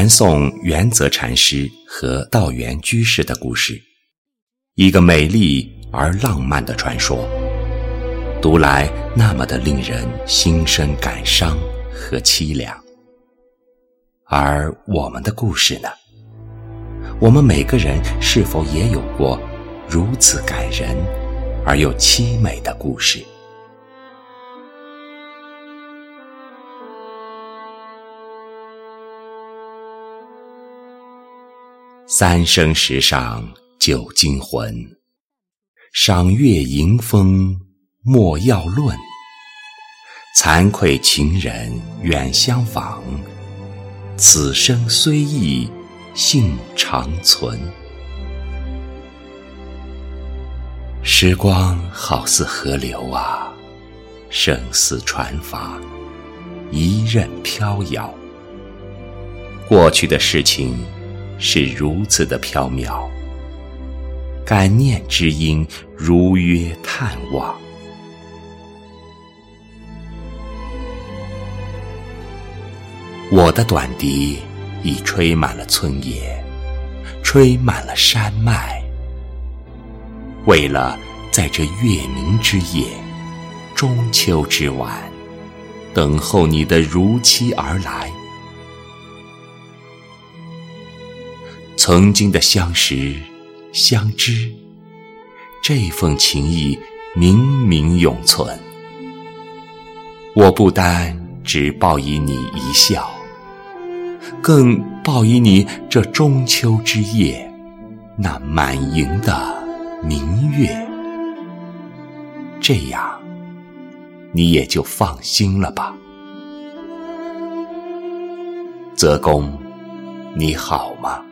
南宋元泽禅师和道元居士的故事，一个美丽而浪漫的传说，读来那么的令人心生感伤和凄凉。而我们的故事呢？我们每个人是否也有过如此感人而又凄美的故事？三生石上旧金魂，赏月迎风莫要论。惭愧情人远相访，此生虽异性长存。时光好似河流啊，生死传法，一任飘摇。过去的事情。是如此的飘渺，感念之音如约探望。我的短笛已吹满了村野，吹满了山脉。为了在这月明之夜，中秋之晚，等候你的如期而来。曾经的相识、相知，这份情谊明明永存。我不单只报以你一笑，更报以你这中秋之夜那满盈的明月。这样，你也就放心了吧。泽公，你好吗？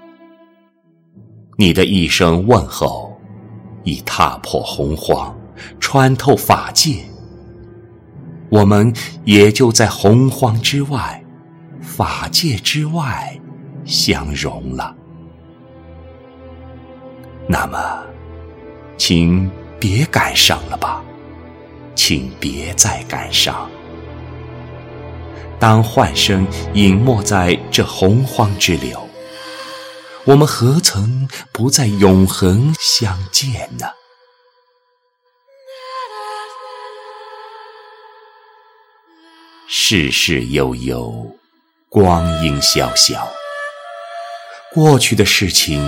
你的一声问候，已踏破洪荒，穿透法界。我们也就在洪荒之外，法界之外相融了。那么，请别感伤了吧，请别再感伤。当幻声隐没在这洪荒之流。我们何曾不在永恒相见呢？世事悠悠，光阴萧萧，过去的事情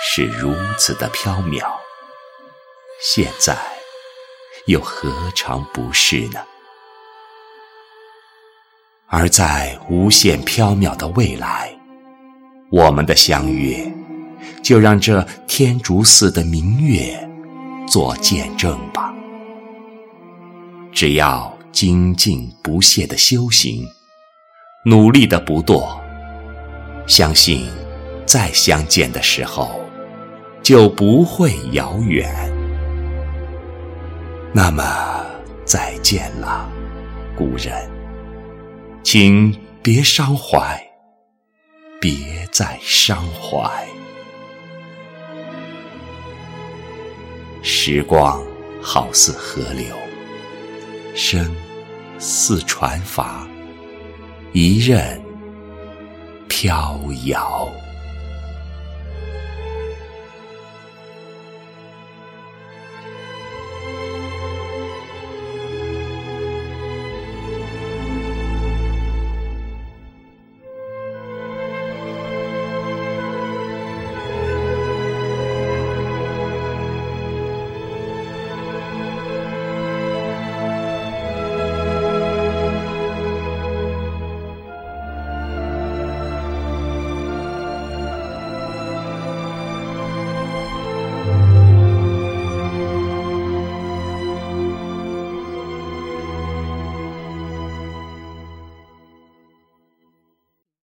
是如此的缥缈，现在又何尝不是呢？而在无限缥缈的未来。我们的相约，就让这天竺寺的明月做见证吧。只要精进不懈的修行，努力的不堕，相信再相见的时候就不会遥远。那么再见了，故人，请别伤怀。别再伤怀，时光好似河流，生似船筏，一任飘摇。